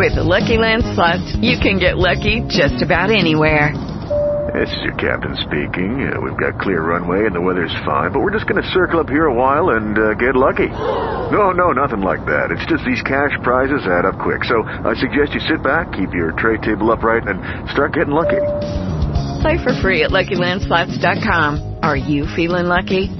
With the Lucky Land slots, you can get lucky just about anywhere. This is your captain speaking. Uh, we've got clear runway and the weather's fine, but we're just going to circle up here a while and uh, get lucky. No, no, nothing like that. It's just these cash prizes add up quick. So I suggest you sit back, keep your tray table upright, and start getting lucky. Play for free at LuckyLandSlots.com. Are you feeling lucky?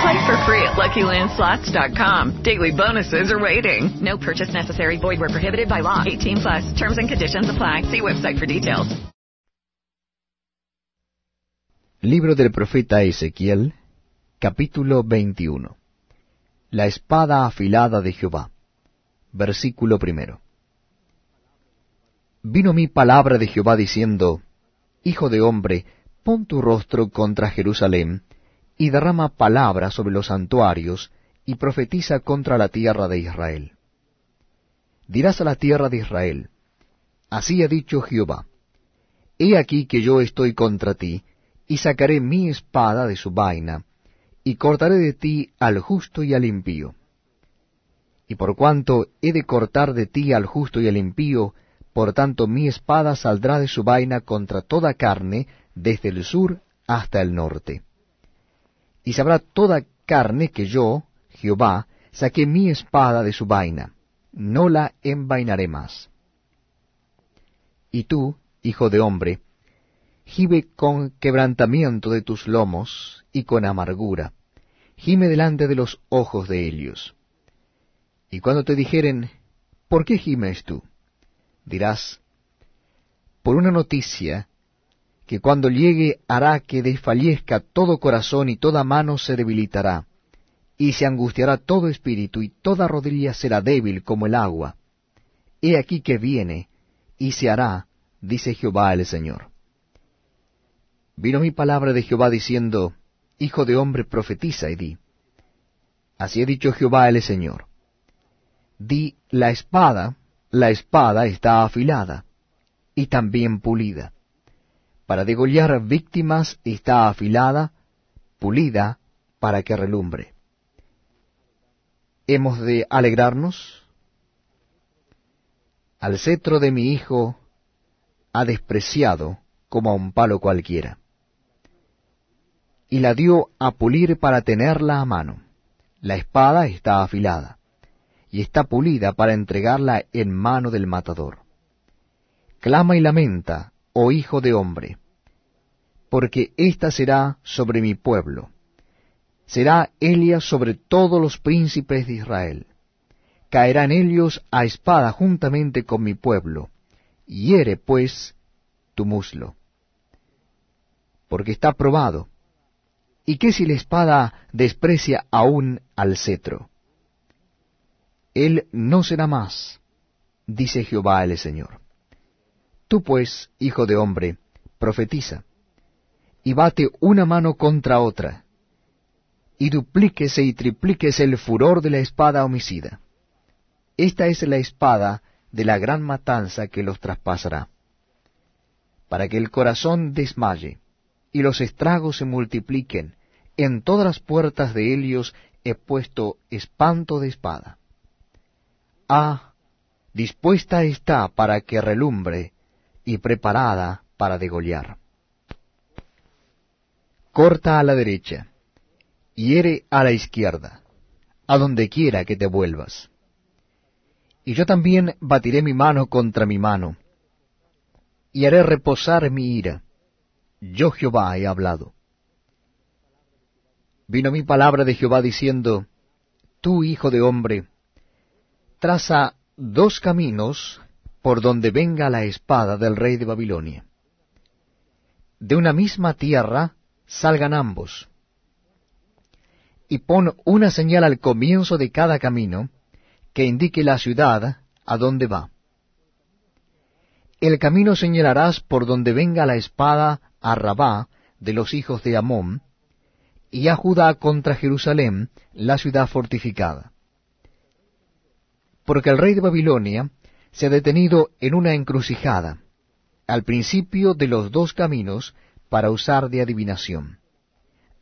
Play for free at LuckyLandSlots.com. Daily bonuses are waiting. No purchase necessary. Void where prohibited by law. 18 plus. Terms and conditions apply. See website for details. Libro del profeta Ezequiel, capítulo 21. La espada afilada de Jehová. Versículo primero. Vino mi palabra de Jehová diciendo, Hijo de hombre, pon tu rostro contra Jerusalén, y derrama palabra sobre los santuarios, y profetiza contra la tierra de Israel. Dirás a la tierra de Israel, Así ha dicho Jehová, He aquí que yo estoy contra ti, y sacaré mi espada de su vaina, y cortaré de ti al justo y al impío. Y por cuanto he de cortar de ti al justo y al impío, por tanto mi espada saldrá de su vaina contra toda carne, desde el sur hasta el norte. Y sabrá toda carne que yo, Jehová, saqué mi espada de su vaina, no la envainaré más. Y tú, hijo de hombre, Gime con quebrantamiento de tus lomos y con amargura. Gime delante de los ojos de ellos. Y cuando te dijeren, ¿por qué gimes tú? Dirás, por una noticia que cuando llegue hará que desfallezca todo corazón y toda mano se debilitará, y se angustiará todo espíritu y toda rodilla será débil como el agua. He aquí que viene, y se hará, dice Jehová el Señor. Vino mi palabra de Jehová diciendo, Hijo de hombre, profetiza y di. Así ha dicho Jehová el Señor. Di, la espada, la espada está afilada, y también pulida. Para degollar víctimas está afilada, pulida, para que relumbre. ¿Hemos de alegrarnos? Al cetro de mi hijo ha despreciado como a un palo cualquiera y la dio a pulir para tenerla a mano. La espada está afilada, y está pulida para entregarla en mano del matador. Clama y lamenta, oh hijo de hombre, porque ésta será sobre mi pueblo. Será Elia sobre todos los príncipes de Israel. Caerán ellos a espada juntamente con mi pueblo. Hiere, pues, tu muslo. Porque está probado, ¿Y qué si la espada desprecia aún al cetro? Él no será más, dice Jehová el Señor. Tú pues, hijo de hombre, profetiza, y bate una mano contra otra, y duplíquese y triplíquese el furor de la espada homicida. Esta es la espada de la gran matanza que los traspasará, para que el corazón desmaye, y los estragos se multipliquen, en todas las puertas de Helios he puesto espanto de espada. Ah, dispuesta está para que relumbre y preparada para degollar. Corta a la derecha, hiere a la izquierda, a donde quiera que te vuelvas. Y yo también batiré mi mano contra mi mano, y haré reposar mi ira. Yo Jehová he hablado vino mi palabra de Jehová diciendo, Tú, hijo de hombre, traza dos caminos por donde venga la espada del rey de Babilonia. De una misma tierra salgan ambos, y pon una señal al comienzo de cada camino que indique la ciudad a donde va. El camino señalarás por donde venga la espada a Rabá de los hijos de Amón, y a Judá contra Jerusalén, la ciudad fortificada. Porque el rey de Babilonia se ha detenido en una encrucijada, al principio de los dos caminos, para usar de adivinación.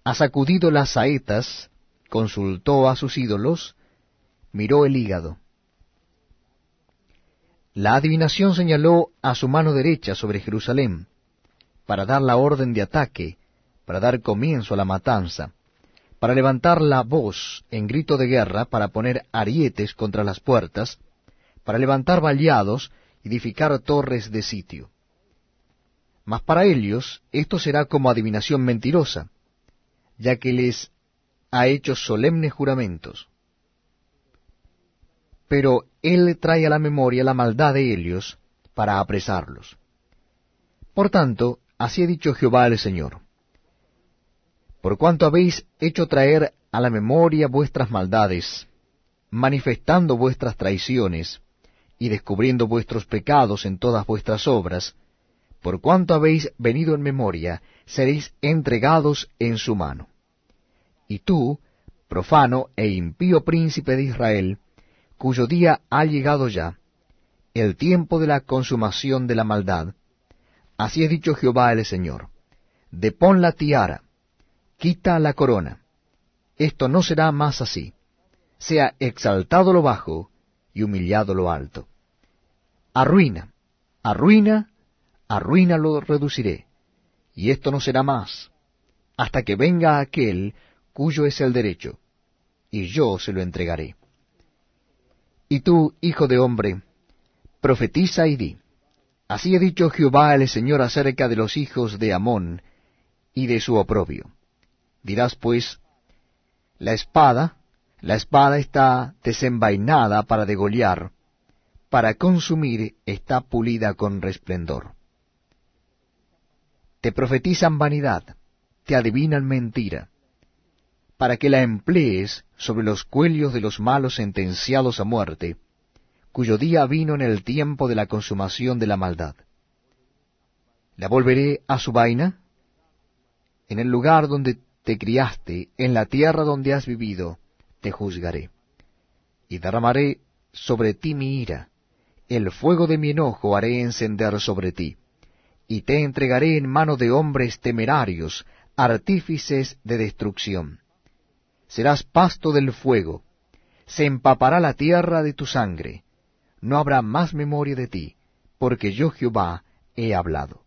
Ha sacudido las saetas, consultó a sus ídolos, miró el hígado. La adivinación señaló a su mano derecha sobre Jerusalén, para dar la orden de ataque, para dar comienzo a la matanza, para levantar la voz en grito de guerra, para poner arietes contra las puertas, para levantar vallados y edificar torres de sitio. Mas para ellos esto será como adivinación mentirosa, ya que les ha hecho solemnes juramentos. Pero él trae a la memoria la maldad de ellos para apresarlos. Por tanto, así ha dicho Jehová el Señor. Por cuanto habéis hecho traer a la memoria vuestras maldades, manifestando vuestras traiciones, y descubriendo vuestros pecados en todas vuestras obras, por cuanto habéis venido en memoria, seréis entregados en su mano. Y tú, profano e impío príncipe de Israel, cuyo día ha llegado ya, el tiempo de la consumación de la maldad, así ha dicho Jehová el Señor, depón la tiara, quita la corona, esto no será más así, sea exaltado lo bajo y humillado lo alto. Arruina, arruina, arruina lo reduciré, y esto no será más, hasta que venga aquel cuyo es el derecho, y yo se lo entregaré. Y tú, hijo de hombre, profetiza y di, así ha dicho Jehová el Señor acerca de los hijos de Amón y de su oprobio. Dirás pues, la espada, la espada está desenvainada para degollar, para consumir está pulida con resplendor. Te profetizan vanidad, te adivinan mentira, para que la emplees sobre los cuellos de los malos sentenciados a muerte, cuyo día vino en el tiempo de la consumación de la maldad. La volveré a su vaina, en el lugar donde te criaste, en la tierra donde has vivido, te juzgaré. Y derramaré sobre ti mi ira, el fuego de mi enojo haré encender sobre ti, y te entregaré en mano de hombres temerarios, artífices de destrucción serás pasto del fuego, se empapará la tierra de tu sangre, no habrá más memoria de ti, porque yo Jehová he hablado.